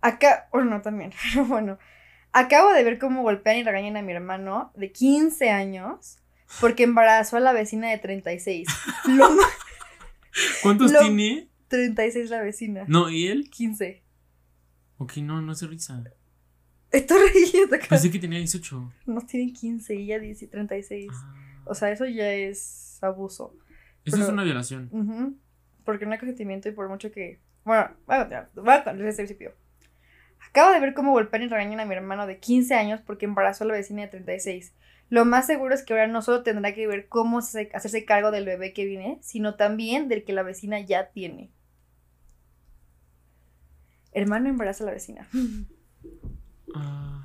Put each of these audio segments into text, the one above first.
Acá, bueno, no también, pero bueno. Acabo de ver cómo golpean y regañan a mi hermano de 15 años porque embarazó a la vecina de 36. Lo ¿Cuántos Lo- tiene? 36 la vecina. No, ¿y él? 15. Ok, no, no hace risa. Estoy riendo acá. Pensé que tenía 18. No tienen 15 y ella dice 36. Ah. O sea, eso ya es abuso. Eso pero- es una violación. Ujú. Porque no hay consentimiento y por mucho que. Bueno, voy a continuar. Voy a desde el principio. Acabo de ver cómo golpean y regañan a mi hermano de 15 años porque embarazó a la vecina de 36. Lo más seguro es que ahora no solo tendrá que ver cómo se- hacerse cargo del bebé que viene, sino también del que la vecina ya tiene. Hermano embaraza a la vecina. Ah,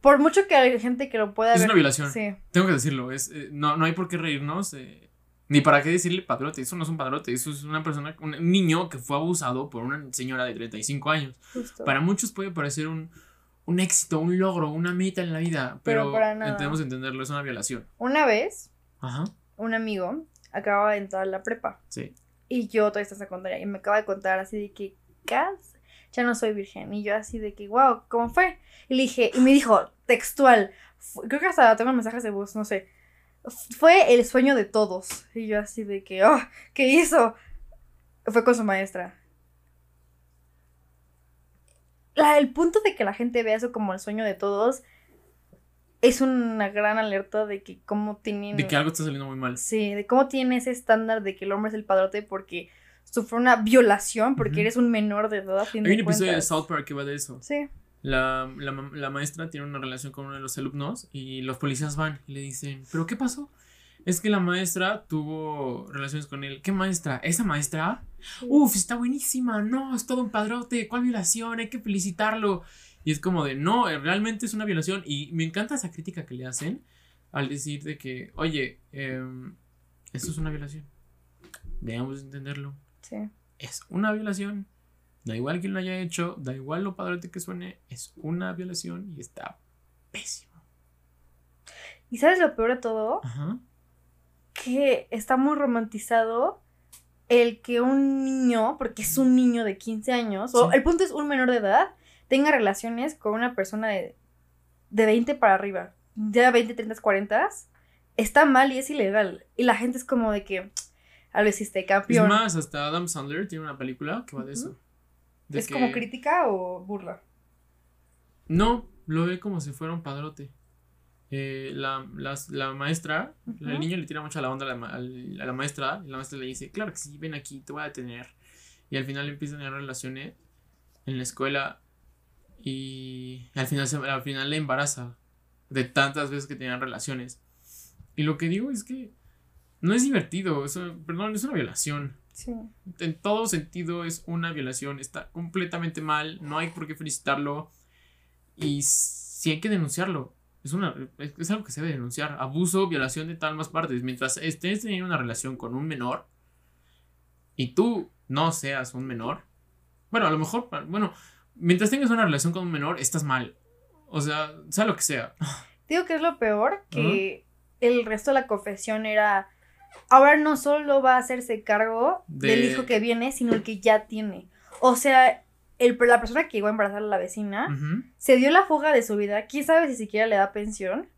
Por mucho que hay gente que lo pueda Es ver. una violación. Sí. tengo que decirlo. Es, eh, no, no hay por qué reírnos. eh, ni para qué decirle padrote. Eso no es un padrote. Eso es una persona, un niño que fue abusado por una señora de 35 años. Justo. Para muchos puede parecer un, un éxito, un logro, una meta en la vida. Pero Pero, debemos entenderlo. Es una violación. Una vez, Ajá. un amigo acababa de entrar a la prepa. Sí. Y yo todavía estaba secundaria y me acaba de contar así de que, "Cas, ya no soy virgen. Y yo así de que, wow, ¿cómo fue? Y le dije, y me dijo, textual, creo que hasta tengo mensajes de voz, no sé. Fue el sueño de todos. Y yo así de que, oh, ¿qué hizo? Fue con su maestra. La, el punto de que la gente vea eso como el sueño de todos es una gran alerta de que cómo tienen... De que algo está saliendo muy mal. Sí, de cómo tiene ese estándar de que el hombre es el padrote porque sufrió una violación, porque eres un menor de edad. Hay un episodio de. South Park que va de eso. Sí. La, la, la maestra tiene una relación con uno de los alumnos y los policías van y le dicen, ¿pero qué pasó? Es que la maestra tuvo relaciones con él. ¿Qué maestra? ¿Esa maestra? Uf, está buenísima. No, es todo un padrote. ¿Cuál violación? Hay que felicitarlo. Y es como de, no, eh, realmente es una violación. Y me encanta esa crítica que le hacen al decir de que, oye, em, esto es una violación. Veamos entenderlo. Sí. Es una violación. Da igual quién lo haya hecho, da igual lo padrote que suene, es una violación y está pésimo. ¿Y sabes lo peor de todo? Ajá. Que está muy romantizado el que un niño, porque es un niño de 15 años, o el punto es un menor de edad, tenga relaciones con una persona de, de 20 para arriba. Ya 20, 30, 40. Está mal y es ilegal. Y la gente es como de que, a lo hiciste Es campeón. más, hasta Adam Sandler tiene una película que va de eso. ¿Es que- como crítica o burla? No, lo ve como si fuera un padrote. Eh, la, las- la maestra, el niño le tira mucho la onda a la, a la maestra y la maestra le dice, claro que sí, ven aquí, te voy a detener. Y al final empiezan a tener relaciones en la escuela y al final, se- al final le embaraza de tantas veces que tenían relaciones. Y lo que digo es que no es divertido, eso, perdón, es una violación. Sí. En todo sentido es una violación, está completamente mal, no hay por qué felicitarlo y sí hay que denunciarlo. Es, una, es es algo que se debe denunciar. Abuso, violación de tal más partes. Mientras estés teniendo una relación con un menor y tú no seas un menor, bueno, a lo mejor, bueno, mientras tengas una relación con un menor, estás mal. O sea, sea lo que sea. Digo que es lo peor, que el resto de la confesión era, ahora no solo va a hacerse cargo De- del hijo que viene, sino el que ya tiene. O sea, el, la persona que llegó a embarazar a la vecina se dio la fuga de su vida, quién sabe si siquiera le da pensión.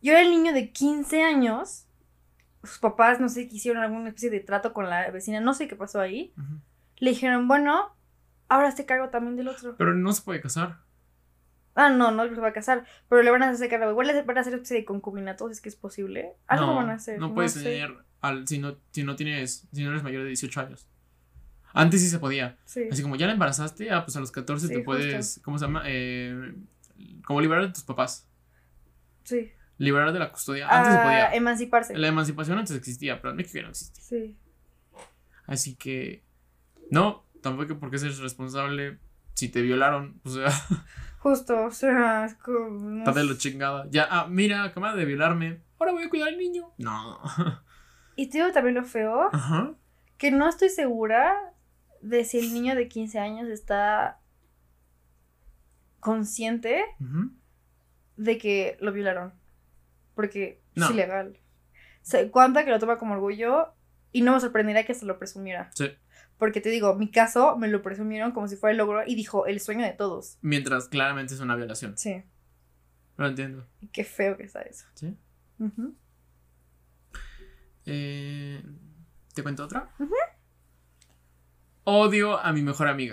Y ahora el niño de 15 años, sus papás no sé, que hicieron alguna especie de trato con la vecina, no sé qué pasó ahí. Le dijeron, bueno, ahora se cargo también del otro. Pero no se puede casar. Ah, no, no se va a casar, pero le van a hacer cargo. Igual le van a hacer especie de concubinato, si es que es posible. Algo no, van a hacer. no puedes sé. tener al, si no, si no tienes, si no eres mayor de 18 años. Antes sí se podía. Sí. Así como ya la embarazaste, ah, pues a los 14 Sí, te justo. puedes, ¿cómo se llama? Eh, como liberar de tus papás. Sí. Liberar de la custodia. Antes se podía. emanciparse. La emancipación antes existía, pero en México ya no existe. Sí. Así que, no, tampoco porque seres responsable si te violaron. O sea, Justo, o sea, es como. no está de sé. chingada. Ya, ah, mira, acaba de violarme. Ahora voy a cuidar al niño. No. Y te digo también lo feo, que no estoy segura de si el niño de 15 años está consciente de que lo violaron. Porque es ilegal. Se cuenta que lo toma como orgullo y no me sorprendería que se lo presumiera. Sí. Porque te digo, mi caso me lo presumieron como si fuera el logro y dijo el sueño de todos. Mientras claramente es una violación. Sí. Lo entiendo. Qué feo que está eso. Sí. Uh. Eh, ¿Te cuento otra? Odio a mi mejor amiga.